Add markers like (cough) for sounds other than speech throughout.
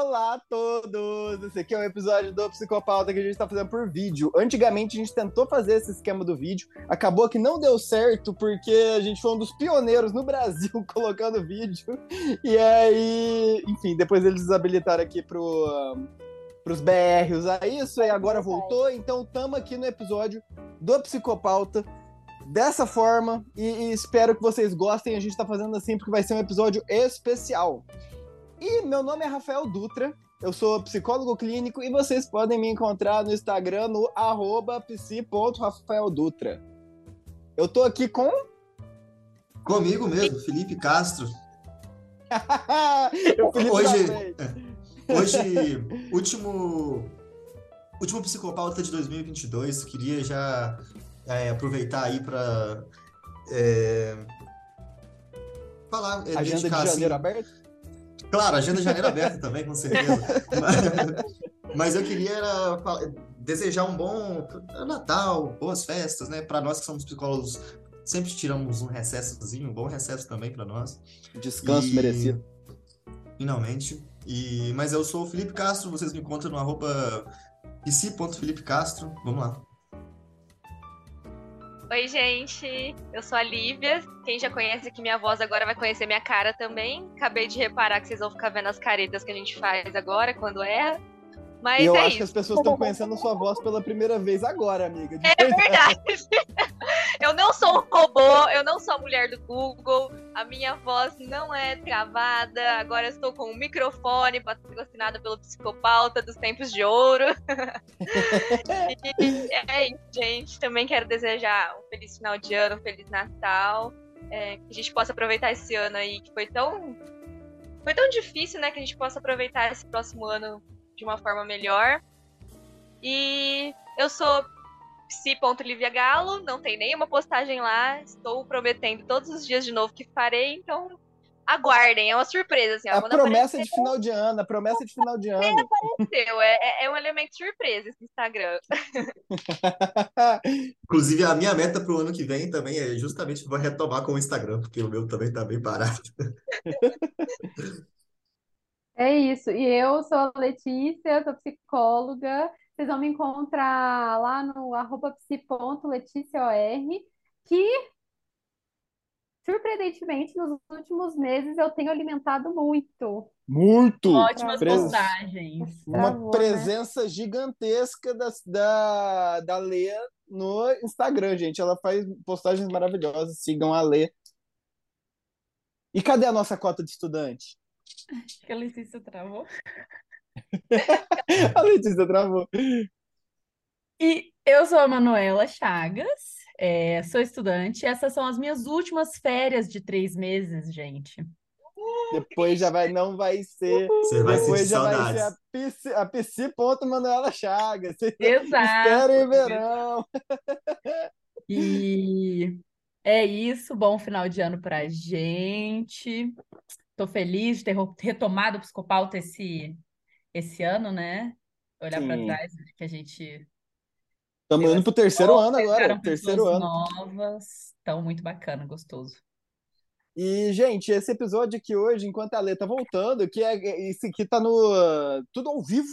Olá a todos! Esse aqui é um episódio do Psicopauta que a gente tá fazendo por vídeo. Antigamente a gente tentou fazer esse esquema do vídeo, acabou que não deu certo porque a gente foi um dos pioneiros no Brasil (laughs) colocando vídeo. E aí, enfim, depois eles desabilitaram aqui pro, pros BR usar isso e agora voltou. Então tamo aqui no episódio do Psicopauta dessa forma e, e, espero que vocês gostem. A gente tá fazendo assim porque vai ser um episódio especial. E meu nome é Rafael Dutra, eu sou psicólogo clínico e vocês podem me encontrar no Instagram no psi.rafaeldutra. Eu tô aqui com. Comigo mesmo, Felipe Castro. (laughs) Felipe hoje, hoje, último, último psicopauta de 2022. Queria já é, aproveitar aí para é, falar. É, Agenda de janeiro assim, aberto? Claro, agenda de janeiro aberta também, com certeza. mas, (laughs) mas, eu queria era, desejar um bom Natal, boas festas, né? Para nós que somos psicólogos, sempre tiramos um recessozinho, um bom recesso também para nós. Descanso e... merecido. Finalmente. E... Mas eu sou o Felipe Castro, vocês me encontram no arroba psi.felipecastro. Vamos lá. Oi, gente. Eu sou a Lívia. Quem já conhece aqui minha voz agora vai conhecer minha cara também. Acabei de reparar que vocês vão ficar vendo as caretas que a gente faz agora quando erra. Mas e eu é acho isso. que as pessoas estão conhecendo sua voz pela primeira vez agora, amiga. É verdade. (laughs) eu não sou um robô, eu não sou a mulher do Google, a minha voz não é travada. Agora estou com um microfone patrocinado pelo psicopauta dos tempos de ouro. (laughs) é isso, gente. Também quero desejar um feliz final de ano, um feliz Natal. É, que a gente possa aproveitar esse ano aí que foi tão. Foi tão difícil, né? Que a gente possa aproveitar esse próximo ano de uma forma melhor. E eu sou psi.liviagalo, não tem nenhuma postagem lá, estou prometendo todos os dias de novo que farei, então aguardem, é uma surpresa. Assim, ó, a promessa aparecer, de final de ano, a promessa de final de (laughs) ano. Apareceu, é, é, é um elemento surpresa esse Instagram. (laughs) Inclusive, a minha meta para o ano que vem também é justamente vou retomar com o Instagram, porque o meu também está bem parado. (laughs) É isso. E eu sou a Letícia, sou psicóloga. Vocês vão me encontrar lá no arroba psi.leticior, que surpreendentemente nos últimos meses eu tenho alimentado muito. Muito! Ótimas Pres... postagens. Uma né? presença gigantesca da, da, da Lê no Instagram, gente. Ela faz postagens maravilhosas. Sigam a Lê. E cadê a nossa cota de estudante? Acho (laughs) que a Letícia travou. (laughs) a Letícia travou. E eu sou a Manuela Chagas, é, sou estudante. Essas são as minhas últimas férias de três meses, gente. Depois já vai, não vai ser. Você vai depois já saudades. vai ser a PC, a PC ponto Manuela Chagas. (laughs) Exato. Esperem verão. E é isso. Bom final de ano pra gente. Tô feliz de ter retomado o Psicopauta esse, esse ano, né? Olhar para trás, que a gente. Estamos indo pro terceiro ano agora. Terceiro ano. novas. Então, muito bacana, gostoso. E, gente, esse episódio aqui hoje, enquanto a Lê tá voltando, que é esse aqui tá no tudo ao vivo.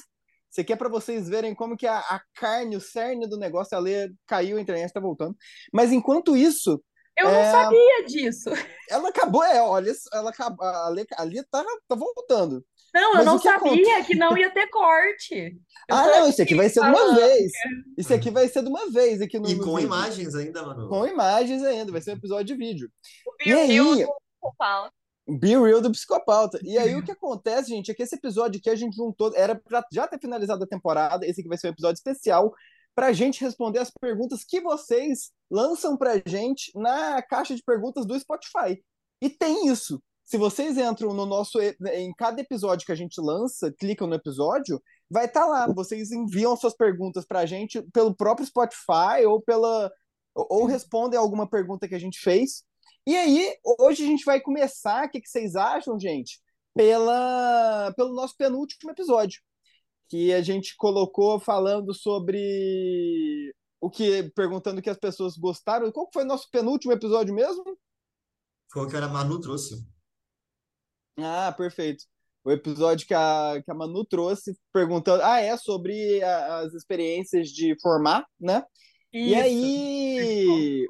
Isso aqui é para vocês verem como que a, a, carne, o cerne do negócio, a Lê caiu, a internet tá voltando. Mas enquanto isso, eu não é... sabia disso. Ela acabou, é, olha, ela acabou, ali, ali tá, tá voltando. Não, Mas eu não sabia que não ia ter corte. Eu ah, não, isso aqui vai ser de uma vez. Isso aqui vai ser de uma vez aqui no E com no imagens ainda, mano. Com imagens ainda, vai ser um episódio de vídeo. O e aí, do psicopauta. Be Real do psicopauta. E aí o que (laughs) acontece, gente, é que esse episódio aqui a gente juntou, era pra já ter finalizado a temporada, esse aqui vai ser um episódio especial para a gente responder as perguntas que vocês lançam para a gente na caixa de perguntas do Spotify. E tem isso. Se vocês entram no nosso. Em cada episódio que a gente lança, clicam no episódio, vai estar tá lá. Vocês enviam suas perguntas para a gente pelo próprio Spotify ou pela. Ou respondem alguma pergunta que a gente fez. E aí, hoje a gente vai começar. O que, que vocês acham, gente? Pela, pelo nosso penúltimo episódio que a gente colocou falando sobre o que perguntando o que as pessoas gostaram. Qual foi o nosso penúltimo episódio mesmo? Foi o que a Manu trouxe. Ah, perfeito. o episódio que a, que a Manu trouxe, perguntando, ah, é sobre a, as experiências de formar, né? Isso. E aí,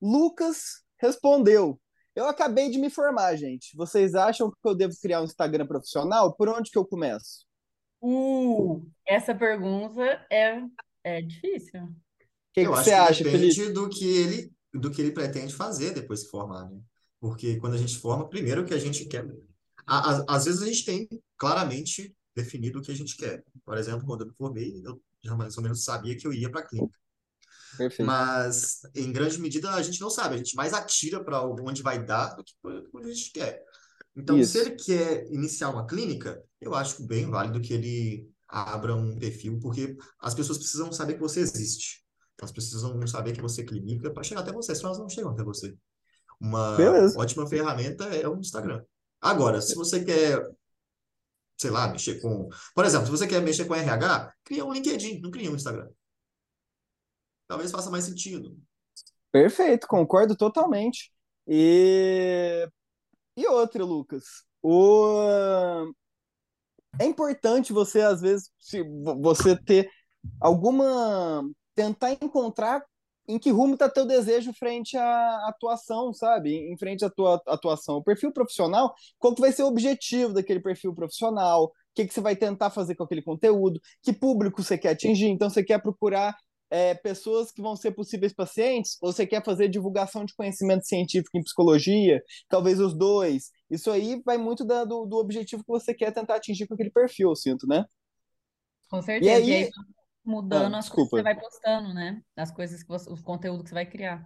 Lucas respondeu, eu acabei de me formar, gente. Vocês acham que eu devo criar um Instagram profissional? Por onde que eu começo? Uh, essa pergunta é, é difícil. O que, que você acha, depende Felipe? do que ele do que ele pretende fazer depois que formar, né? Porque quando a gente forma, primeiro o que a gente quer. Às vezes a gente tem claramente definido o que a gente quer. Por exemplo, quando eu me formei, eu já mais ou menos sabia que eu ia para a clínica. Perfeito. Mas, em grande medida, a gente não sabe. A gente mais atira para onde vai dar do que onde a gente quer. Então, Isso. se ele quer iniciar uma clínica, eu acho bem válido que ele abra um perfil, porque as pessoas precisam saber que você existe. Elas precisam saber que você clinica para chegar até você, senão elas não chegam até você. Uma Beleza. ótima ferramenta é o Instagram. Agora, se você quer, sei lá, mexer com. Por exemplo, se você quer mexer com RH, cria um LinkedIn, não cria um Instagram. Talvez faça mais sentido. Perfeito, concordo totalmente. E, e outra, Lucas. O... É importante você, às vezes, se você ter alguma tentar encontrar em que rumo está teu desejo frente à atuação, sabe? Em frente à tua atuação. O perfil profissional, qual que vai ser o objetivo daquele perfil profissional? O que, que você vai tentar fazer com aquele conteúdo? Que público você quer atingir? Então, você quer procurar é, pessoas que vão ser possíveis pacientes? Ou você quer fazer divulgação de conhecimento científico em psicologia? Talvez os dois. Isso aí vai muito da, do, do objetivo que você quer tentar atingir com aquele perfil, eu sinto, né? Com certeza. E aí, e aí mudando ah, as coisas que você vai postando, né? As coisas que você, o conteúdo que você vai criar.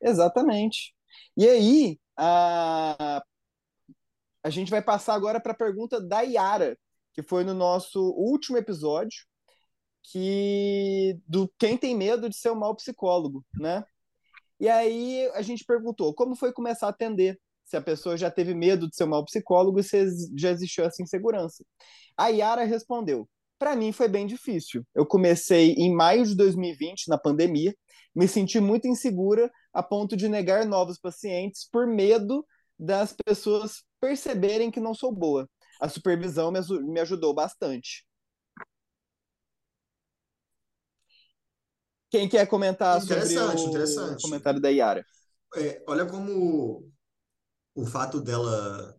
Exatamente. E aí, a, a gente vai passar agora para a pergunta da Yara, que foi no nosso último episódio, que do quem tem medo de ser um mau psicólogo, né? E aí a gente perguntou como foi começar a atender, se a pessoa já teve medo de ser um mau psicólogo e se já existiu essa insegurança. A Yara respondeu: para mim foi bem difícil. Eu comecei em maio de 2020, na pandemia, me senti muito insegura a ponto de negar novos pacientes por medo das pessoas perceberem que não sou boa. A supervisão me ajudou bastante. Quem quer comentar sobre o interessante. comentário da Yara? É, olha como o fato dela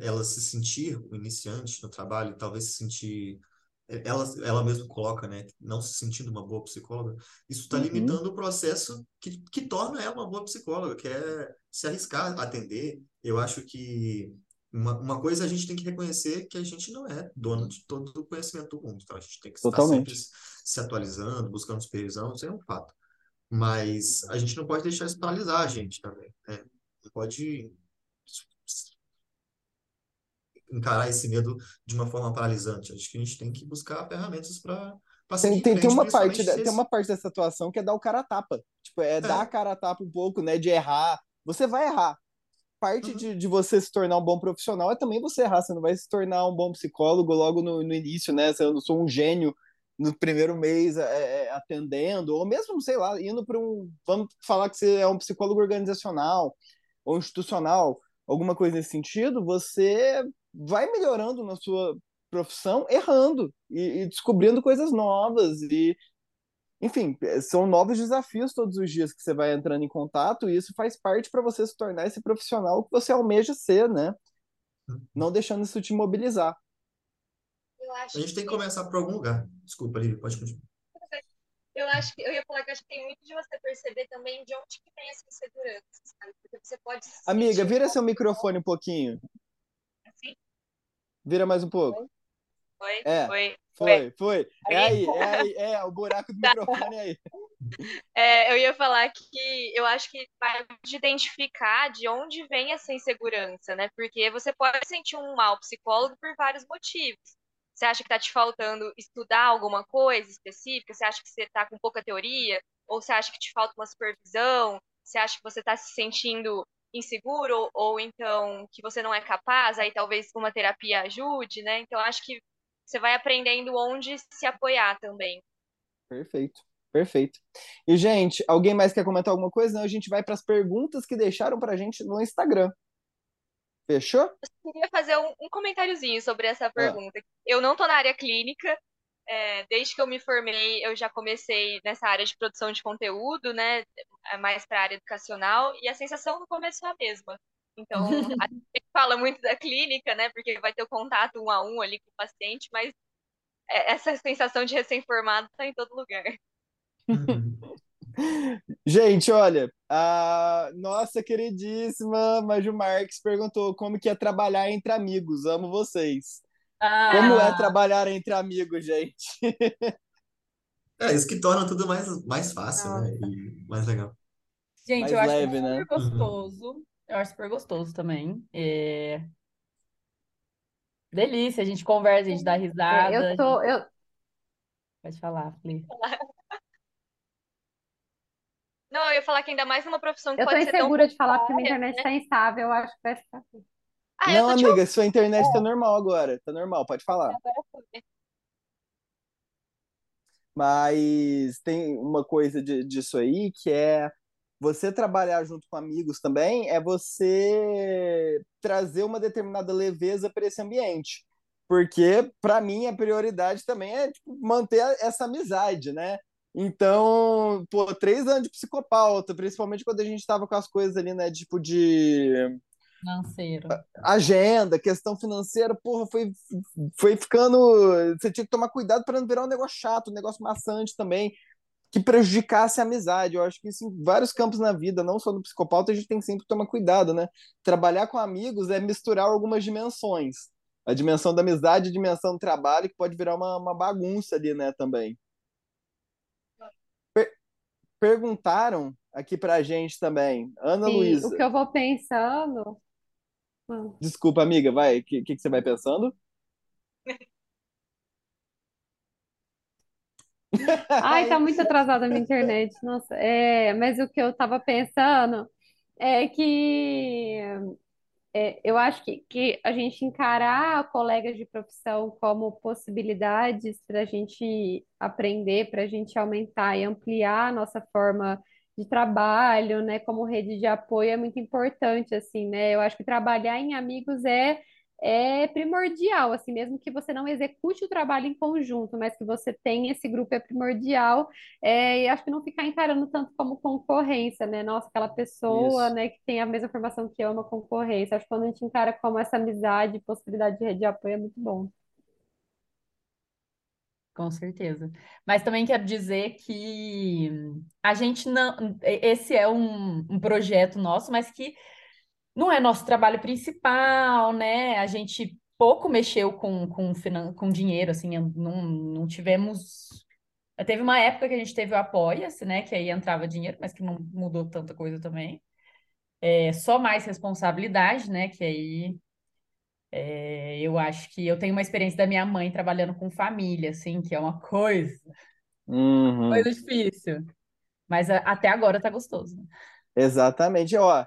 ela se sentir iniciante no trabalho, talvez se sentir ela, ela mesma coloca, né, não se sentindo uma boa psicóloga, isso está uhum. limitando o processo que, que torna ela uma boa psicóloga, que é se arriscar a atender. Eu acho que uma, uma coisa a gente tem que reconhecer que a gente não é dono de todo o conhecimento do mundo, então a gente tem que Totalmente. estar sempre se atualizando, buscando supervisão, isso é um fato. Mas a gente não pode deixar isso paralisar a gente também, né? Não pode encarar esse medo de uma forma paralisante. Acho que a gente tem que buscar ferramentas para tem, tem, tem, uma parte, tem uma parte dessa atuação que é dar o cara a tapa. Tipo, é, é. dar a cara a tapa um pouco, né? De errar. Você vai errar. Parte uhum. de, de você se tornar um bom profissional é também você errar. Você não vai se tornar um bom psicólogo logo no, no início, né? Você, eu sou um gênio no primeiro mês é, é, atendendo, ou mesmo, sei lá, indo para um. Vamos falar que você é um psicólogo organizacional ou institucional, alguma coisa nesse sentido, você vai melhorando na sua profissão errando e, e descobrindo coisas novas e enfim, são novos desafios todos os dias que você vai entrando em contato e isso faz parte para você se tornar esse profissional que você almeja ser, né? Não deixando isso te mobilizar. a gente tem que começar por algum lugar. Desculpa, Lívia, pode continuar. Eu acho que eu ia falar que acho que tem muito de você perceber também de onde que vem essa insegurança, sabe? Porque você pode Amiga, vira seu microfone um pouquinho. Vira mais um pouco. Foi? É. Foi. Foi, foi. É aí, (laughs) é aí, é, o buraco do tá. microfone é aí. É, eu ia falar que eu acho que vai de identificar de onde vem essa insegurança, né? Porque você pode sentir um mal psicólogo por vários motivos. Você acha que está te faltando estudar alguma coisa específica? Você acha que você está com pouca teoria? Ou você acha que te falta uma supervisão? Você acha que você está se sentindo inseguro ou então que você não é capaz, aí talvez uma terapia ajude, né? Então acho que você vai aprendendo onde se apoiar também. Perfeito. Perfeito. E, gente, alguém mais quer comentar alguma coisa? Não, a gente vai para as perguntas que deixaram para a gente no Instagram. Fechou? Eu queria fazer um, um comentáriozinho sobre essa pergunta. Eu não tô na área clínica, é, desde que eu me formei, eu já comecei nessa área de produção de conteúdo, né? é Mais para a área educacional, e a sensação no começo é a mesma. Então, a gente fala muito da clínica, né? Porque vai ter o contato um a um ali com o paciente, mas é- essa sensação de recém-formado está em todo lugar. (laughs) Gente, olha, a nossa queridíssima Maju Marques perguntou como que é trabalhar entre amigos. Amo vocês. Como é Ah, trabalhar entre amigos, gente? (laughs) É, isso que torna tudo mais, mais fácil, né? Nossa. E mais legal. gente, Mais eu acho leve, né? super gostoso. Eu acho super gostoso também. É... Delícia, a gente conversa, a gente dá É, risada. eu tô, eu, Pode falar, Fli. (laughs) Não, eu ia falar que ainda mais numa profissão que eu tô pode ser tão insegura de falar porque minha internet né? tá instável, eu acho que vai ficar assim. Ah, eu Não, tô te amiga, sua internet tá normal agora. Tá normal, pode falar. ouvindo. Mas tem uma coisa de- disso aí que é você trabalhar junto com amigos também, é você trazer uma determinada leveza para esse ambiente. Porque, para mim, a prioridade também é tipo, manter essa amizade, né? Então, pô, três anos de psicopauta, principalmente quando a gente estava com as coisas ali, né? Tipo de Financeiro. agenda, questão financeira, porra, foi, foi ficando. Você tinha que tomar cuidado para não virar um negócio chato, um negócio maçante também, que prejudicasse a amizade. Eu acho que isso em vários campos na vida, não só no psicopauta, a gente tem sempre que tomar cuidado, né? Trabalhar com amigos é misturar algumas dimensões. A dimensão da amizade, a dimensão do trabalho, que pode virar uma, uma bagunça ali, né, também. Per- perguntaram aqui pra gente também, Ana Sim, o Luísa. que eu vou pensando. Hum. Desculpa, amiga, vai. O que, que, que você vai pensando? (laughs) (laughs) Ai, tá muito atrasada a minha internet. Nossa, é, mas o que eu tava pensando é que é, eu acho que, que a gente encarar colegas de profissão como possibilidades para a gente aprender, para a gente aumentar e ampliar a nossa forma de trabalho, né, como rede de apoio é muito importante, assim, né? Eu acho que trabalhar em amigos é é primordial, assim, mesmo que você não execute o trabalho em conjunto, mas que você tenha esse grupo é primordial, é, e acho que não ficar encarando tanto como concorrência, né? Nossa, aquela pessoa, Isso. né, que tem a mesma formação que eu, é uma concorrência. Acho que quando a gente encara como essa amizade, possibilidade de rede de apoio é muito bom. Com certeza. Mas também quero dizer que a gente não. Esse é um, um projeto nosso, mas que não é nosso trabalho principal, né? A gente pouco mexeu com, com, com dinheiro, assim, não, não tivemos. Teve uma época que a gente teve o Apoia-se, né? Que aí entrava dinheiro, mas que não mudou tanta coisa também. É só mais responsabilidade, né? Que aí é, eu acho que eu tenho uma experiência da minha mãe trabalhando com família, assim, que é uma coisa, Uhum. coisa difícil. Mas a- até agora tá gostoso. né? Exatamente. Ó,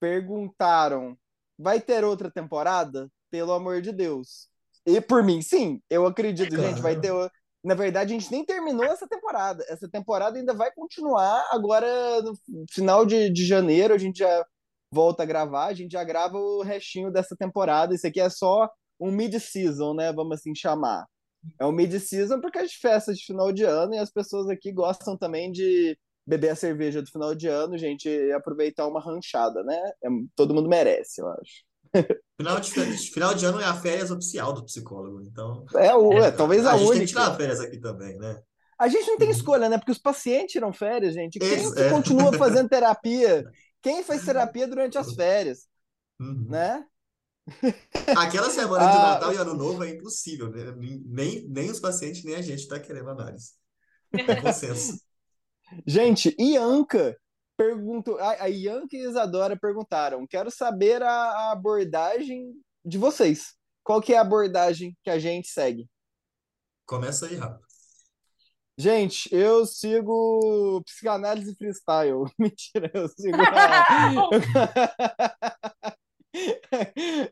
perguntaram: vai ter outra temporada? Pelo amor de Deus. E por mim, sim, eu acredito, gente, vai ter. Na verdade, a gente nem terminou essa temporada. Essa temporada ainda vai continuar. Agora, no final de, de janeiro, a gente já volta a gravar. A gente já grava o restinho dessa temporada. Isso aqui é só um mid-season, né? Vamos assim chamar. É um mid-season porque é de festa de final de ano e as pessoas aqui gostam também de beber a cerveja do final de ano, gente, e aproveitar uma ranchada, né? É- todo mundo merece, eu acho. Final de, final de ano é a férias oficial do psicólogo, então É, o, é talvez a a gente tem que única. tirar férias aqui também, né? A gente não tem escolha, né? Porque os pacientes tiram férias, gente. Quem que é. continua fazendo (laughs) terapia? Quem faz terapia durante as férias, Uhum. né? Aquela semana de (laughs) Ah, Natal e Ano Novo é impossível, né? Nem, nem os pacientes, nem a gente está querendo análise. É consenso. Gente, Ianca perguntou. A a Ianca e Isadora perguntaram: quero saber a, a abordagem de vocês. Qual que é a abordagem que a gente segue? Começa aí, Rafa. Gente, eu sigo psicanálise freestyle. (laughs) Mentira, eu sigo. (laughs)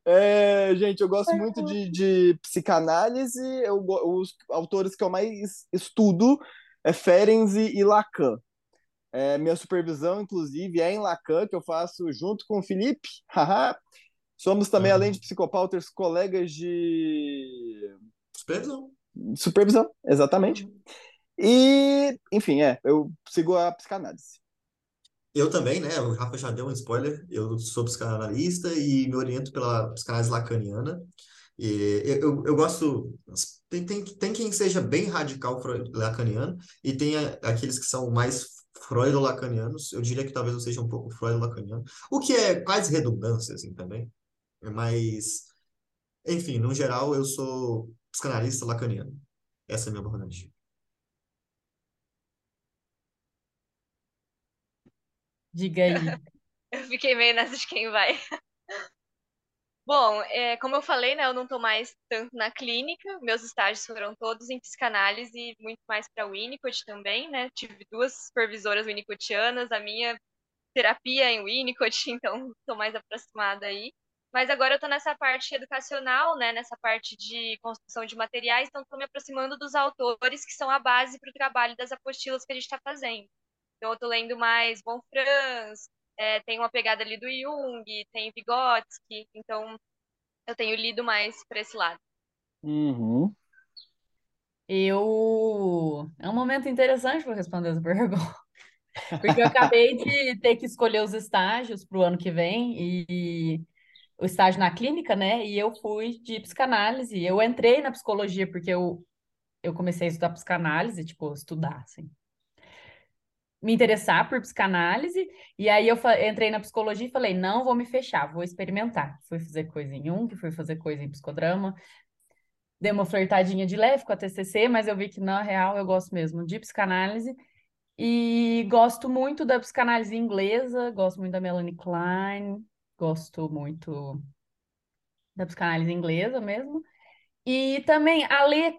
É, gente, eu gosto muito de, de psicanálise. Eu, os autores que eu mais estudo é Ferenc e, Lacan. É, minha supervisão, inclusive, é em Lacan, que eu faço junto com o Felipe. (laughs) Somos também, Uhum. além de psicopautas, colegas de Supervisão. supervisão, exatamente. E, enfim, é, eu sigo a psicanálise. Eu também, né? O Rafa já deu um spoiler. Eu sou psicanalista e me oriento pela psicanálise lacaniana. E eu, eu, gosto. Tem, tem, tem quem seja bem radical lacaniano e tem a- aqueles que são mais freudo-lacanianos. Eu diria que talvez eu seja um pouco freudo-lacaniano, o que é quase redundância, assim, também. Mas, enfim, no geral, eu sou psicanalista lacaniano. Essa é a minha abordagem. Diga aí. (laughs) Eu fiquei meio nessa de quem vai. Bom, é, como eu falei, né, eu não estou mais tanto na clínica, meus estágios foram todos em psicanálise e muito mais para Winnicott também, né? Tive duas supervisoras winnicottianas, a minha terapia é em Winnicott, (laughs) então estou mais aproximada aí. Mas agora eu estou nessa parte educacional, né, nessa parte de construção de materiais, então estou me aproximando dos autores que são a base para o trabalho das apostilas que a gente está fazendo. Então eu estou lendo mais Von Franz, é, tem uma pegada ali do Jung, tem Vygotsky, então eu tenho lido mais para esse lado. Uhum. Eu. É um momento interessante para responder essa pergunta. (laughs) Porque eu acabei de ter que escolher os estágios para o ano que vem e o estágio na clínica, né? E eu fui de psicanálise. Eu entrei na psicologia porque eu, eu comecei a estudar psicanálise, tipo, estudar, assim. Me interessar por psicanálise, e aí eu entrei na psicologia e falei, não vou me fechar, vou experimentar. Fui fazer coisa em Jung, fui fazer coisa em psicodrama, dei uma flertadinha de leve com a TCC, mas eu vi que na real eu gosto mesmo de psicanálise e gosto muito da psicanálise inglesa, gosto muito da Melanie Klein, gosto muito da psicanálise inglesa mesmo. E também a Lê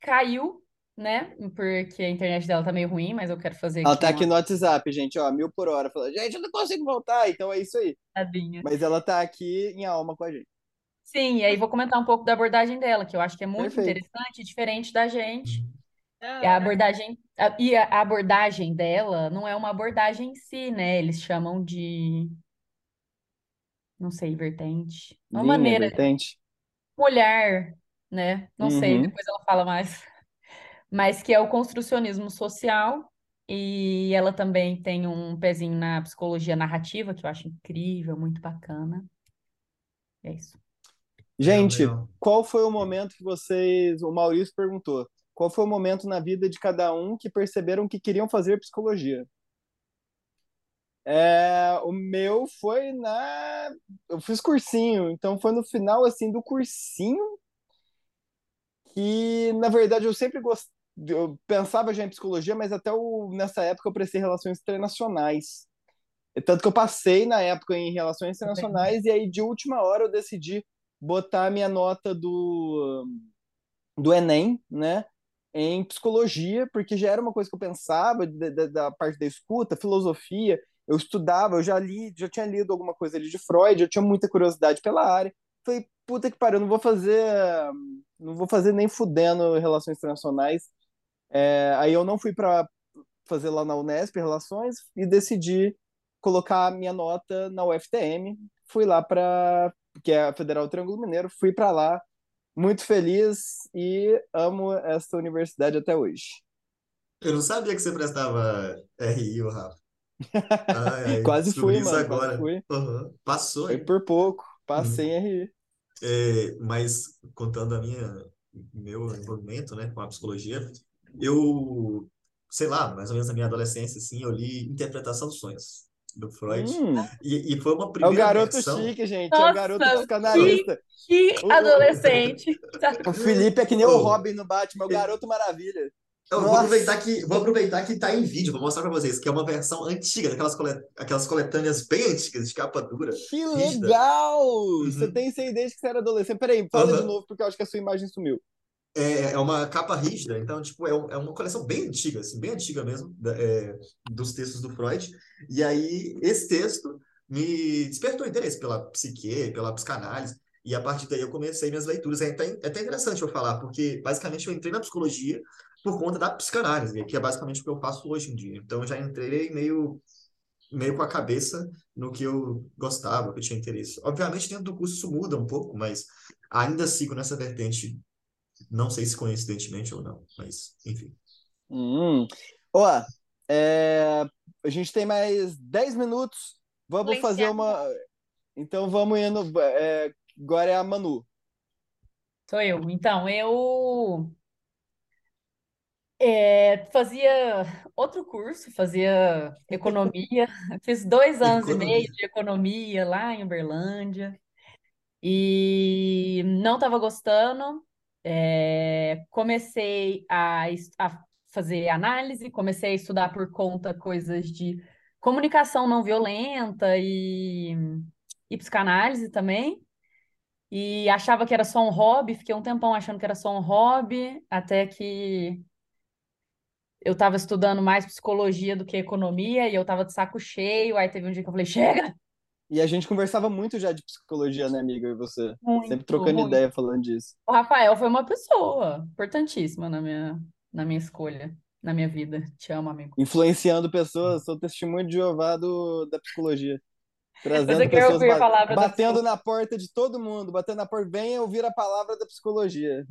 caiu, né? Porque a internet dela tá meio ruim, mas eu quero fazer Ela aqui tá uma aqui no WhatsApp, gente, ó, mil por hora. Falando, gente, eu não consigo voltar, então é isso aí. piadinha. Mas ela tá aqui em alma com a gente. Sim, e aí vou comentar um pouco da abordagem dela, que eu acho que é muito Perfeito. interessante e diferente da gente. Ah, E a abordagem, a- e a abordagem dela não é uma abordagem em si, né? Eles chamam de, não sei, vertente. Uma Linha, maneira, vertente. olhar, né? Não sei, Uhum. depois ela fala mais. Mas que é o construcionismo social, e ela também tem um pezinho na psicologia narrativa, que eu acho incrível, muito bacana. E é isso. Gente, qual foi o momento que vocês. O Maurício perguntou. Qual foi o momento na vida de cada um que perceberam que queriam fazer psicologia? É, o meu foi na. Eu fiz cursinho, então foi no final assim do cursinho que, na verdade, eu sempre gostei. Eu pensava já em psicologia, mas até o... nessa época eu prestei relações internacionais. Tanto que eu passei na época em relações internacionais, e aí de última hora eu decidi botar a minha nota do, do Enem, né, em psicologia, porque já era uma coisa que eu pensava da, da, parte da escuta, filosofia. Eu estudava, eu já li, já tinha lido alguma coisa ali de Freud, eu tinha muita curiosidade pela área. Falei, puta que pariu, não vou fazer, não vou fazer nem fudendo relações internacionais. É, aí eu não fui para fazer lá na Unesp Relações e decidi colocar a minha nota na UFTM. Fui lá para, que é a Federal Triângulo Mineiro, fui para lá, muito feliz e amo esta universidade até hoje. Eu não sabia que você prestava RI, o Rafa. Ai, ai, (laughs) Quase fui, mano, agora. fui. Aham, Passou, Foi hein? por pouco, passei em RI. É, mas contando a minha meu envolvimento, né, com a psicologia, eu, sei lá, mais ou menos na minha adolescência, assim, eu li Interpretação dos Sonhos do Freud Hum, e, e foi uma é o primeira garoto versão. chique, gente, é o Nossa, garoto que, psicanalista. que O- o- adolescente. (laughs) O Felipe é que nem o. Robin no Batman, é o garoto maravilha. Eu vou Nossa. aproveitar que vou aproveitar que tá em vídeo, vou mostrar pra vocês que é uma versão antiga daquelas cole, aquelas coletâneas bem antigas de capa dura. Que rígida. legal! Você Uhum. tem isso aí desde que você era adolescente. Peraí, fala de Aham. novo, porque eu acho que a sua imagem sumiu. É, é uma capa rígida, então, tipo, é, é uma coleção bem antiga, assim, bem antiga mesmo, da- é, dos textos do Freud. E aí, esse texto me despertou interesse pela psique, pela psicanálise, e a partir daí eu comecei minhas leituras. É até, é até interessante eu falar, porque basicamente eu entrei na psicologia por conta da psicanálise, que é basicamente o que eu faço hoje em dia. Então, eu já entrei meio meio com a cabeça no que eu gostava, que eu tinha interesse. Obviamente, dentro do curso isso muda um pouco, mas ainda sigo nessa vertente, não sei se coincidentemente ou não, mas enfim. Hum. Ó, é, a gente tem mais 10 minutos. Vamos fazer uma. Então vamos indo. É, agora é a Manu. Sou eu. Então, eu é, fazia outro curso, fazia economia. (laughs) Fiz dois anos e meio de economia lá em Uberlândia e não estava gostando. É, comecei a, a fazer análise, comecei a estudar por conta coisas de comunicação não violenta e, e psicanálise também. E achava que era só um hobby, fiquei um tempão achando que era só um hobby, até que eu estava estudando mais psicologia do que economia e eu estava de saco cheio. Aí teve um dia que eu falei: chega! E a gente conversava muito já de psicologia, né, amiga? E você? Muito, Sempre trocando muito. ideia falando disso. O Rafael foi uma pessoa importantíssima na minha, na minha escolha, na minha vida. Te amo, amigo. Influenciando pessoas, sou testemunho de Jeová do, da psicologia. Trazendo pessoas, ba batendo na porta de todo mundo, batendo na porta, venha ouvir a palavra da psicologia.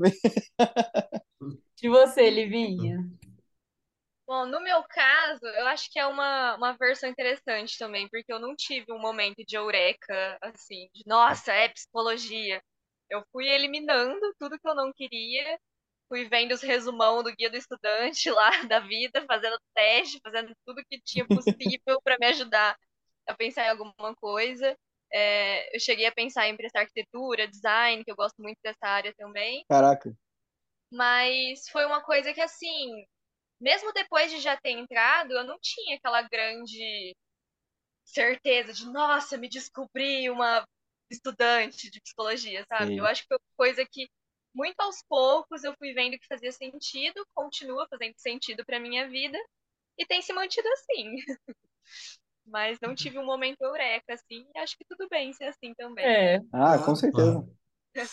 De você, Livinha. Bom, no meu caso, eu acho que é uma, uma versão interessante também, porque eu não tive um momento de eureka, assim, de nossa, é psicologia. Eu fui eliminando tudo que eu não queria, fui vendo os resumão do guia do estudante lá (laughs) da vida, fazendo teste, fazendo tudo que tinha possível para me ajudar a pensar em alguma coisa. É, eu cheguei a pensar em prestar arquitetura, design, que eu gosto muito dessa área também. Caraca. Mas foi uma coisa que, assim, mesmo depois de já ter entrado, eu não tinha aquela grande certeza de, nossa, me descobri uma estudante de psicologia, sabe? Sim. Eu acho que foi coisa que muito aos poucos eu fui vendo que fazia sentido, continua fazendo sentido para minha vida e tem se mantido assim. (laughs) Mas não tive um momento eureka assim, e acho que tudo bem ser assim também. É. Ah, com certeza.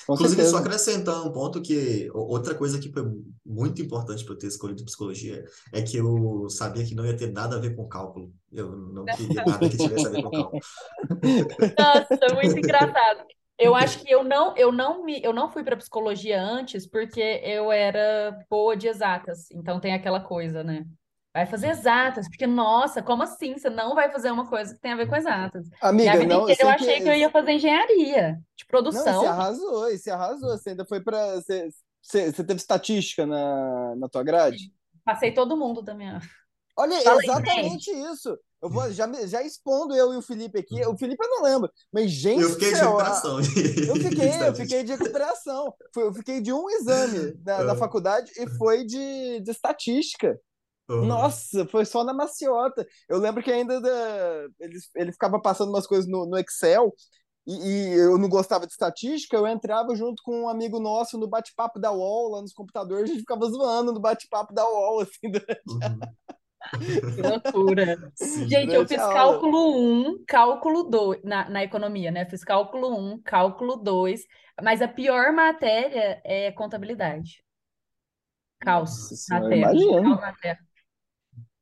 Com Inclusive, certeza. só acrescentar um ponto que outra coisa que foi muito importante para eu ter escolhido psicologia é que eu sabia que não ia ter nada a ver com cálculo. Eu não queria nada que tivesse a ver com cálculo. Nossa, muito (laughs) engraçado. Eu acho que eu não, eu não me, eu não fui para psicologia antes porque eu era boa de exatas. Então tem aquela coisa, né? Vai fazer exatas, porque, nossa, como assim? Você não vai fazer uma coisa que tem a ver com exatas. Amiga, e a não, eu achei que... que... eu ia fazer engenharia de produção. Não, você arrasou, você arrasou. Você ainda foi para. Você, você, você, teve estatística na, na tua grade? Passei todo mundo da minha. Olha, Fala exatamente aí, isso. Eu vou já, já expondo eu e o Felipe aqui. O Felipe eu não lembro, mas gente. Eu (laughs) fiquei de recuperação. Eu fiquei, eu fiquei de recuperação. Eu fiquei de um exame (laughs) na, na faculdade e foi de, de estatística. Uhum. Nossa, foi só na maciota. Eu lembro que ainda da... ele, ele ficava passando umas coisas no, no Excel e, e, eu não gostava de estatística, eu entrava junto com um amigo nosso no bate-papo da UOL, lá nos computadores, a gente ficava zoando no bate-papo da UOL, assim, (laughs) durante uhum. Que loucura. Sim, gente, eu fiz cálculo 1, cálculo 2, na, na economia, né? Fiz cálculo 1, cálculo 2, mas a pior matéria é contabilidade. Caos na terra. Imagino.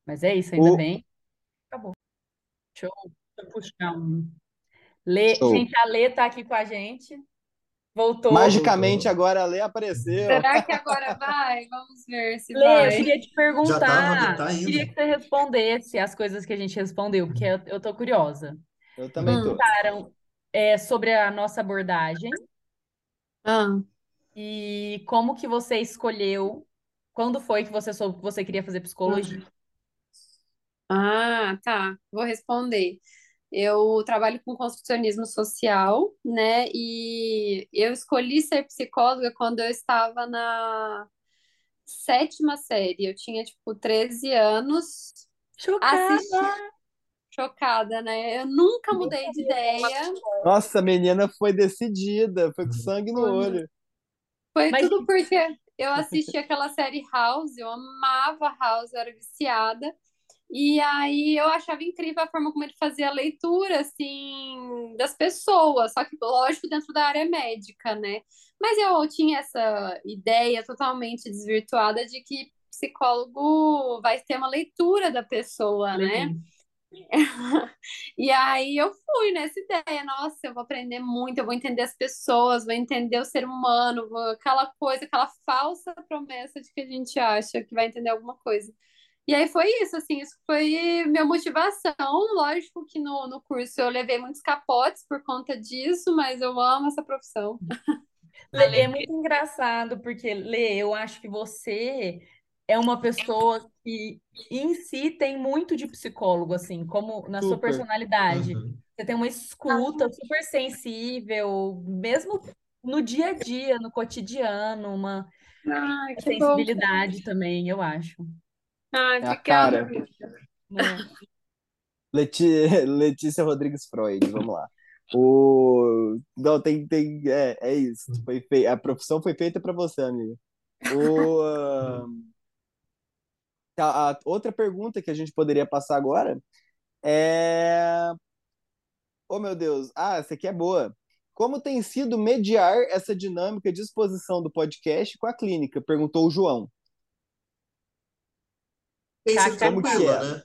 Mas é isso, ainda o... bem. Acabou. Deixa eu, deixa eu puxar um. Lê, gente, a Lê tá aqui com a gente. Voltou. Magicamente agora a Lê apareceu. Será que agora vai? Vamos ver se Lê, vai. eu queria te perguntar. Já tá, tá queria que você respondesse as coisas que a gente respondeu, porque eu, eu tô curiosa. Eu também tô. Perguntaram é, sobre a nossa abordagem. Ah. E como que você escolheu, quando foi que você soube que você queria fazer psicologia? Ah, tá. Vou responder. Eu trabalho com construcionismo social, né? E eu escolhi ser psicóloga quando eu estava na sétima série. Eu tinha, tipo, 13 anos. Chocada! Assisti... Chocada, né? Eu nunca mudei de ideia. Nossa, a menina foi decidida, foi com sangue no olho. Foi Mas... tudo porque eu assisti aquela série House, eu amava House, eu era viciada. E aí eu achava incrível a forma como ele fazia a leitura, assim, das pessoas, só que, lógico, dentro da área médica, né? Mas eu tinha essa ideia totalmente desvirtuada de que psicólogo vai ter uma leitura da pessoa, né? (laughs) E aí eu fui nessa ideia, nossa, eu vou aprender muito, eu vou entender as pessoas, vou entender o ser humano, vou- aquela coisa, aquela falsa promessa de que a gente acha que vai entender alguma coisa. E aí foi isso, assim, isso foi minha motivação. Lógico que no, no curso eu levei muitos capotes por conta disso, mas eu amo essa profissão. Lê, é muito engraçado, porque, Lê, eu acho que você é uma pessoa que em si tem muito de psicólogo, assim, como na sua Super. personalidade. Uhum. Você tem uma escuta super sensível, mesmo no dia a dia, no cotidiano, uma Ai, que bom. sensibilidade também, eu acho. Ai, É a obrigada. cara. (laughs) Leti- Letícia Rodrigues Freud, vamos lá. O... Não, tem, tem, é, é isso. Foi fei... A profissão foi feita para você, amiga. O, ah, a, a outra pergunta que a gente poderia passar agora é. Oh, meu Deus. Ah, essa aqui é boa. Como tem sido mediar essa dinâmica de exposição do podcast com a clínica? Perguntou o João. Tem sido Como que tranquila, é? né?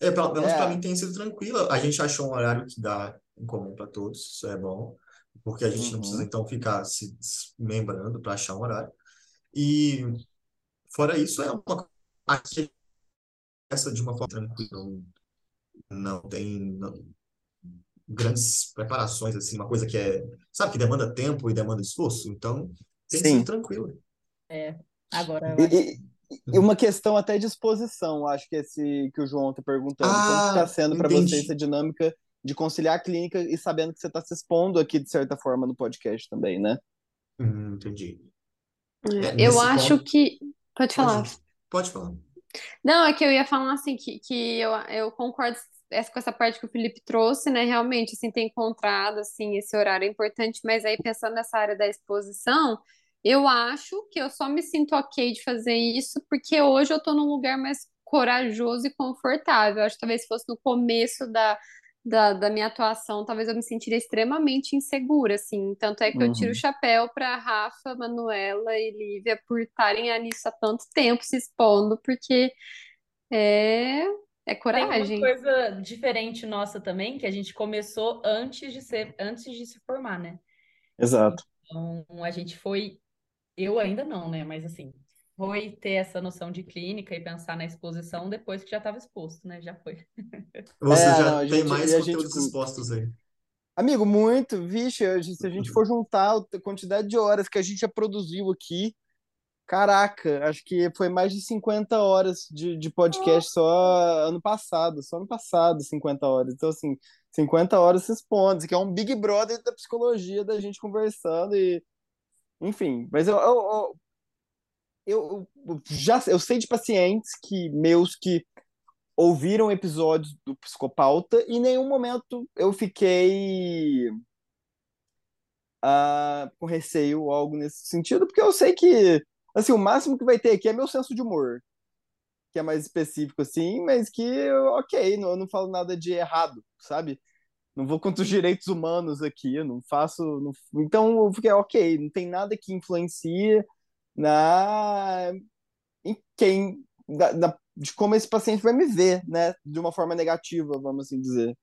É, pelo menos É. para mim tem sido tranquila. A gente achou um horário que dá em comum para todos, isso é bom, porque a gente não Uhum. precisa então ficar se desmembrando para achar um horário. E fora isso, é uma aqui essa de uma forma tranquila, não, não tem não- grandes preparações assim, uma coisa que é, sabe, que demanda tempo e demanda esforço, então tem Sim. sido tranquila. Agora, eu E, e- uma questão até de exposição, acho que esse que o João está perguntando. Como Ah, está sendo para você essa dinâmica de conciliar a clínica e sabendo que você está se expondo aqui, de certa forma, no podcast também, né? Hum, entendi. É, Eu nesse acho ponto- que. Pode falar. Pode, pode falar. Não, é que eu ia falar assim que, que eu, eu concordo essa- com essa parte que o Felipe trouxe, né? Realmente, assim, ter encontrado assim esse horário é importante, mas aí pensando nessa área da exposição, eu acho que eu só me sinto ok de fazer isso porque hoje eu tô num lugar mais corajoso e confortável. Acho que talvez se fosse no começo da, da, da minha atuação, talvez eu me sentiria extremamente insegura, assim. Tanto é que eu tiro Uhum. o chapéu para Rafa, Manuela e Lívia por estarem nisso há tanto tempo se expondo, porque é, é Tem uma coragem. coisa diferente nossa também, que a gente começou antes de ser, antes de se formar, né? Exato. Então, a gente foi, eu ainda não, né? Mas assim, foi ter essa noção de clínica e pensar na exposição depois que já estava exposto, né? Já foi. (laughs) Você É, já não, tem gente- mais a gente- conteúdos expostos aí. Amigo, muito, vixe, se a gente for juntar a quantidade de horas que a gente já produziu aqui, caraca, acho que foi mais de 50 horas de, de podcast só ano passado, só ano passado, 50 horas. Então, assim, 50 horas se expondo, que é um Big Brother da psicologia, da gente conversando e. Enfim, mas eu, eu, eu, eu já eu sei de pacientes que meus que ouviram episódios do Psicopauta e em nenhum momento eu fiquei ah, com receio ou algo nesse sentido, porque eu sei que assim, o máximo que vai ter aqui é meu senso de humor, que é mais específico assim, mas que ok, não, eu não falo nada de errado, sabe? Não vou contra os direitos humanos aqui, não faço. não- Então eu fiquei, ok, não tem nada que influencie na em quem da, da- de como esse paciente vai me ver, né? De uma forma negativa, vamos assim dizer.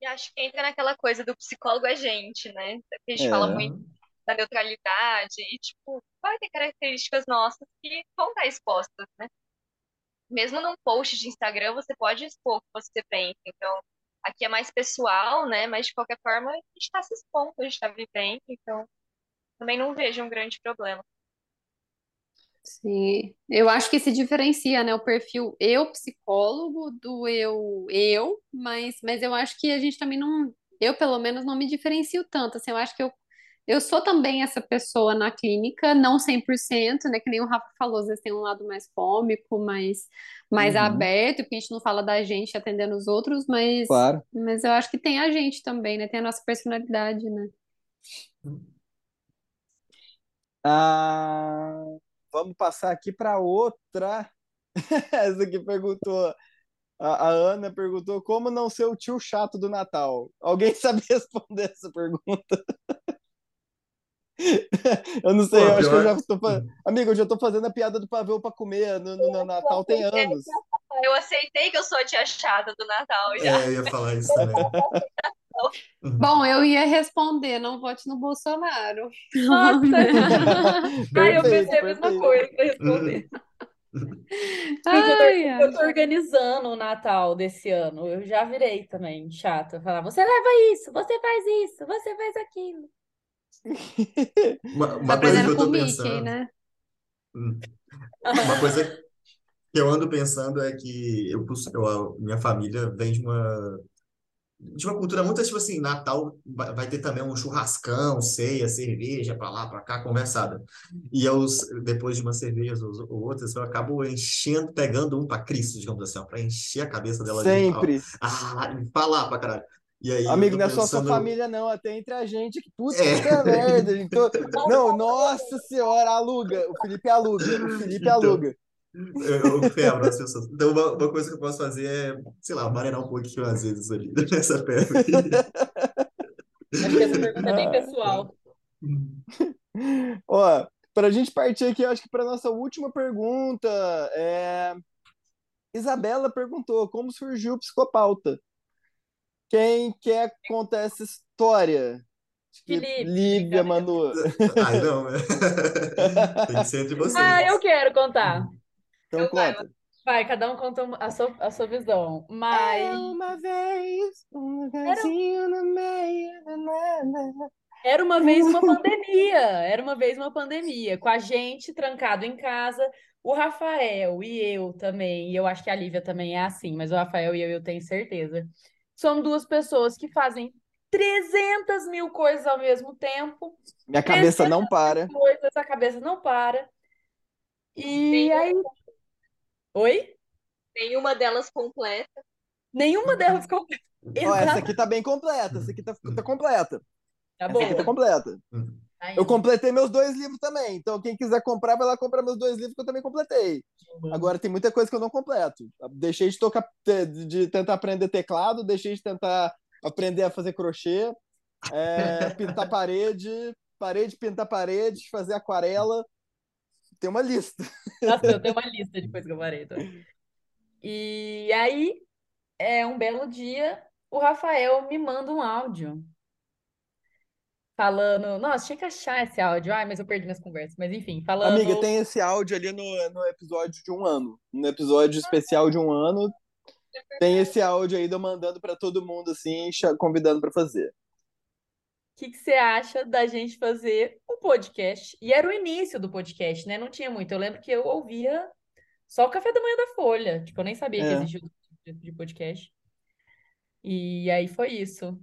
E acho que entra naquela coisa do psicólogo é gente, né? Que a gente É. fala muito da neutralidade e, tipo, vai ter características nossas que vão estar expostas, né? Mesmo num post de Instagram, você pode expor o que você pensa. Então, aqui é mais pessoal, né? Mas, de qualquer forma, a gente está se expondo, a gente está vivendo. Então, também não vejo um grande problema. Sim, eu acho que se diferencia, né, o perfil eu psicólogo do eu eu, mas, mas eu acho que a gente também não, eu pelo menos não me diferencio tanto, assim, eu acho que eu, eu sou também essa pessoa na clínica, não 100%, né, que nem o Rafa falou, às vezes tem um lado mais cômico, mais, mais Uhum. aberto, porque a gente não fala da gente atendendo os outros, mas, Claro. mas eu acho que tem a gente também, né, tem a nossa personalidade, né. Ah, vamos passar aqui para outra. (laughs) Essa aqui perguntou. A, a Ana perguntou como não ser o tio chato do Natal. Alguém (laughs) sabe responder essa pergunta? (laughs) Eu não sei, Pô, eu acho que eu já tô fazendo. Amigo, eu já tô fazendo a piada do pavê para comer no, no- no Natal tem anos. Eu aceitei que eu sou a tia chata do Natal já. É, eu ia falar isso também. (laughs) Bom, eu ia responder, não vote no Bolsonaro. Nossa! (laughs) ah, eu Perfeito, pensei a mesma coisa pra responder. Eu tô, Ai, ai. eu tô organizando o Natal desse ano. Eu já virei também chata. Falar, você leva isso, você faz isso, você faz aquilo. (laughs) Uma, Tá uma coisa que eu com tô o Mickey, pensando. né? Hum. Uma coisa que eu ando pensando é que eu, eu- a minha família vem de uma, de uma cultura muito tipo assim, Natal vai, ter também um churrascão, ceia, cerveja pra lá, pra cá, conversada. E eu, depois de umas cervejas ou, ou outras, eu acabo enchendo, pegando um pra Cristo, digamos assim, ó, pra encher a cabeça dela de Sempre. ah, falar pra caralho. E aí Amigo, não é só sua pensando, família, não, até entre a gente. Que puta É. que merda. (laughs) Então, não, nossa senhora, aluga. O Felipe aluga. O Felipe Então, aluga. Eu, eu quebro as pessoas. Então, uma, uma coisa que eu posso fazer é, sei lá, manejar um pouquinho às vezes ali (laughs) nessa perna. Acho que essa pergunta é bem pessoal. (laughs) Ó, para a gente partir aqui, eu acho que para nossa última pergunta, é... Isabela perguntou como surgiu o psicopauta. Quem quer contar essa história? Felipe, Lívia. Manu. (laughs) Ai, não, né? (laughs) Tem que ser entre vocês. Ah, eu quero contar. Então Então vai, conta. Vai, cada um conta a sua, a sua visão. Mas uma vez, um lugarzinho no meio do nada. era uma vez uma (laughs) pandemia. Era uma vez uma pandemia. Com a gente trancado em casa, o Rafael e eu também. E eu acho que a Lívia também é assim, mas o Rafael e eu, eu tenho certeza. São duas pessoas que fazem 300 mil coisas ao mesmo tempo. Minha cabeça não para. Coisas, a cabeça não para. E Nenhuma, aí. Oi? nenhuma delas completa. Nenhuma delas ficou. Ó, essa aqui tá bem completa. Essa aqui tá, tá completa. Tá Essa bom. aqui tá completa. Eu completei meus dois livros também. Então, quem quiser comprar, vai lá comprar meus dois livros que eu também completei. Agora, tem muita coisa que eu não completo. Deixei de tocar, de tentar aprender teclado, deixei de tentar aprender a fazer crochê, é, (laughs) pintar parede, parede, pintar parede, fazer aquarela. Tem uma lista. Nossa, eu tenho (laughs) uma lista de coisas que eu parei também. E aí, é um belo dia, o Rafael me manda um áudio falando. Nossa, tinha que achar esse áudio. Ai, mas eu perdi minhas conversas. Mas enfim, falando. Amiga, tem esse áudio ali no, no episódio de um ano. No episódio especial de um ano, tem esse áudio aí eu mandando pra todo mundo, assim, convidando pra fazer. O que que você acha da gente fazer um podcast? E era o início do podcast, né? Não tinha muito. Eu lembro que eu ouvia só o Café da Manhã da Folha. Tipo, eu nem sabia que É. existia outro tipo de podcast. E aí foi isso.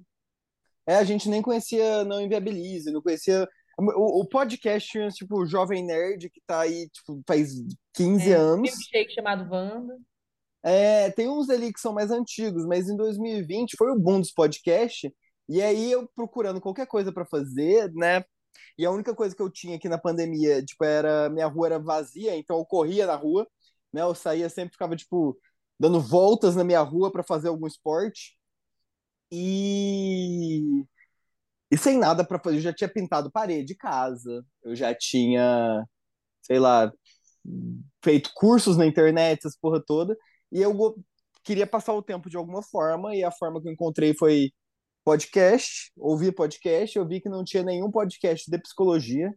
É, a gente nem conhecia Não Inviabilize, não conhecia. O, o podcast tinha, tipo, Jovem Nerd, que tá aí, tipo, faz 15 É, anos. milkshake chamado Wanda. É, tem uns ali que são mais antigos, mas em 2020 foi o boom dos podcasts. E aí eu procurando qualquer coisa pra fazer, né? E a única coisa que eu tinha aqui na pandemia, tipo, era minha rua era vazia, então eu corria na rua, né? Eu saía sempre ficava tipo dando voltas na minha rua pra fazer algum esporte. E e sem nada pra fazer, eu já tinha pintado parede de casa, eu já tinha, sei lá, feito cursos na internet, essas porra toda. E eu queria passar o tempo de alguma forma, e a forma que eu encontrei foi podcast, ouvi podcast, eu vi que não tinha nenhum podcast de psicologia.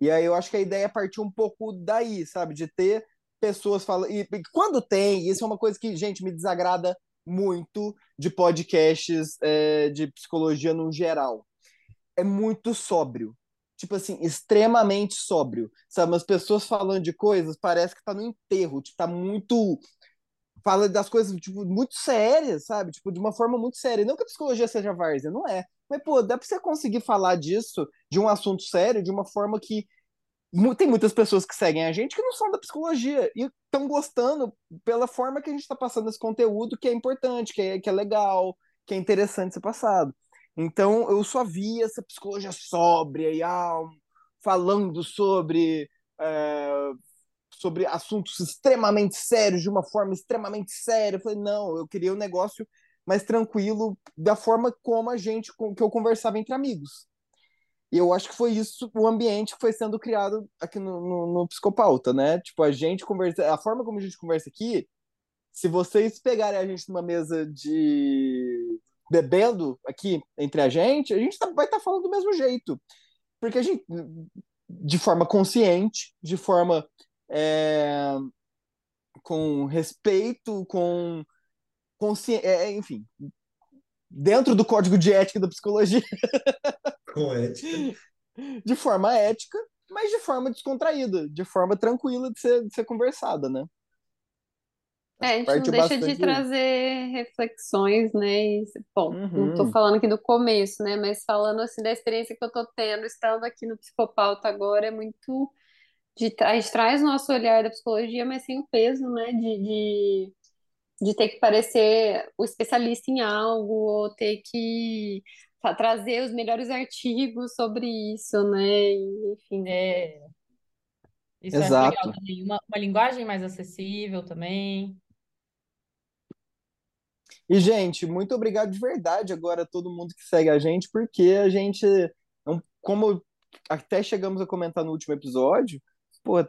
E aí eu acho que a ideia partiu um pouco daí, sabe? De ter pessoas falando. E quando tem, isso é uma coisa que, gente, me desagrada muito de podcasts é, de psicologia no geral. É muito sóbrio. Tipo assim, extremamente sóbrio. Sabe? As pessoas falando de coisas, parece que tá no enterro. Tipo, tá muito fala das coisas tipo, muito sérias, sabe? Tipo, de uma forma muito séria. Não que a psicologia seja várzea, não é. Mas, pô, dá pra você conseguir falar disso, de um assunto sério, de uma forma que. Tem muitas pessoas que seguem a gente que não são da psicologia e estão gostando pela forma que a gente está passando esse conteúdo, que é importante, que é, que é legal, que é interessante ser passado. Então, eu só vi essa psicologia sóbria e ah, falando sobre. é, sobre assuntos extremamente sérios, de uma forma extremamente séria. Eu falei, não, eu queria um negócio mais tranquilo, da forma como a gente, que eu conversava entre amigos. E eu acho que foi isso, o ambiente que foi sendo criado aqui no, no, no Psicopauta, né? Tipo, a gente conversa, a forma como a gente conversa aqui se vocês pegarem a gente numa mesa de bebendo aqui entre a gente, a gente tá, vai estar tá falando do mesmo jeito. Porque a gente, de forma consciente, de forma é, com respeito, com consciência, é, enfim, dentro do código de ética da psicologia. (laughs) Com ética. (laughs) De forma ética, mas de forma descontraída, de forma tranquila de ser, de ser conversada, né? É, a gente não deixa de trazer reflexões, né? E, bom, uhum. não tô falando aqui do começo, né? Mas falando assim da experiência que eu tô tendo, estando aqui no Psicopauta agora, é muito. De, a gente traz o nosso olhar da psicologia, mas sem o peso, né? De, de, de ter que parecer o especialista em algo, ou ter que trazer os melhores artigos sobre isso, né? Enfim. É. Isso Exato. é legal também. Uma, uma linguagem mais acessível também. E, gente, muito obrigado de verdade agora a todo mundo que segue a gente, porque a gente, como até chegamos a comentar no último episódio, pô, a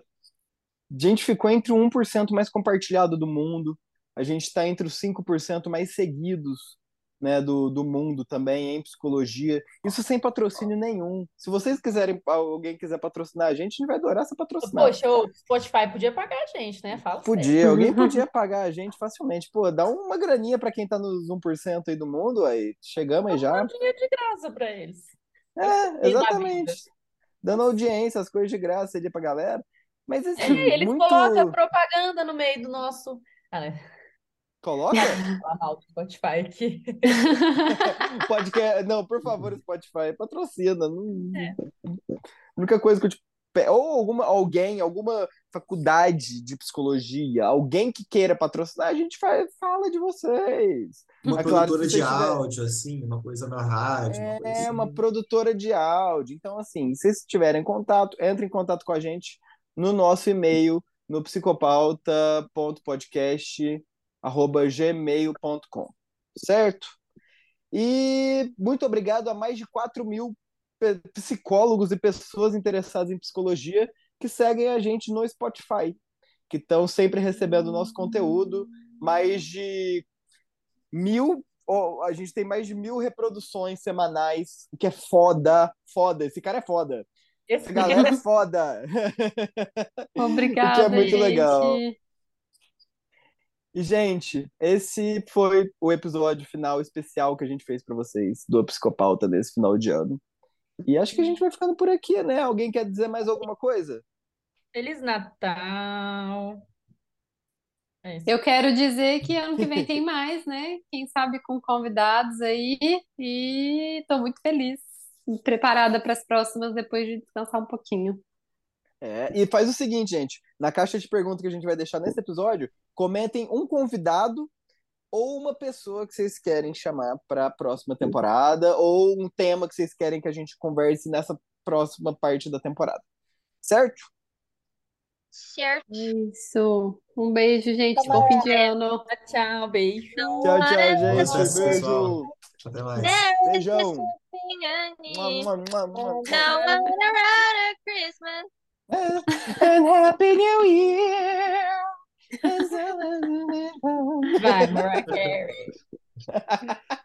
gente ficou entre o 1% mais compartilhado do mundo, a gente está entre os 5% mais seguidos né, do, do mundo também em psicologia. Isso sem patrocínio nenhum. Se vocês quiserem, alguém quiser patrocinar a gente, a gente vai adorar essa patrocinar. Poxa, o Spotify podia pagar a gente, né? Fala podia, sério. alguém podia pagar a gente facilmente. Pô, dá uma graninha para quem tá nos 1% aí do mundo, aí chegamos aí já. Dá dinheiro de graça para eles. É, exatamente. Dando audiência, as coisas de graça ali pra galera. Mas assim, é, eles muito... colocam propaganda no meio do nosso. Ah, né? Coloca? o Spotify aqui. (laughs) Podcast. Não, por favor, Spotify, patrocina. Não... É. A única coisa que eu te ou alguma, alguém, alguma faculdade de psicologia, alguém que queira patrocinar, a gente faz, fala de vocês. Uma é produtora claro, de tiver... áudio, assim, uma coisa na rádio. É, uma, assim. uma produtora de áudio. Então, assim, se vocês tiverem contato, entre em contato com a gente no nosso e-mail, no psicopauta.podcast gmail.com, certo? E muito obrigado a mais de 4 mil psicólogos e pessoas interessadas em psicologia que seguem a gente no Spotify, que estão sempre recebendo nosso conteúdo. Mais de mil, oh, a gente tem mais de mil reproduções semanais, o que é foda, foda. Esse cara é foda. Esse galera é foda. (laughs) Obrigada, o que é muito gente. legal. E, gente, esse foi o episódio final especial que a gente fez para vocês do Psicopauta nesse final de ano. E acho que a gente vai ficando por aqui, né? Alguém quer dizer mais alguma coisa? Feliz Natal! É Eu quero dizer que ano que vem tem mais, né? Quem sabe com convidados aí. E estou muito feliz, preparada para as próximas depois de descansar um pouquinho. É, e faz o seguinte, gente. Na caixa de perguntas que a gente vai deixar nesse episódio, comentem um convidado ou uma pessoa que vocês querem chamar para a próxima temporada, ou um tema que vocês querem que a gente converse nessa próxima parte da temporada. Certo? Certo. Isso. Um beijo, gente. Tá Bom fim de ano. Tchau, beijo. Tchau, tchau, gente. Beijo. Até mais. Beijão. Now I'm around Christmas. And Happy New Year! (laughs) Vai, Mariah Carey. (laughs)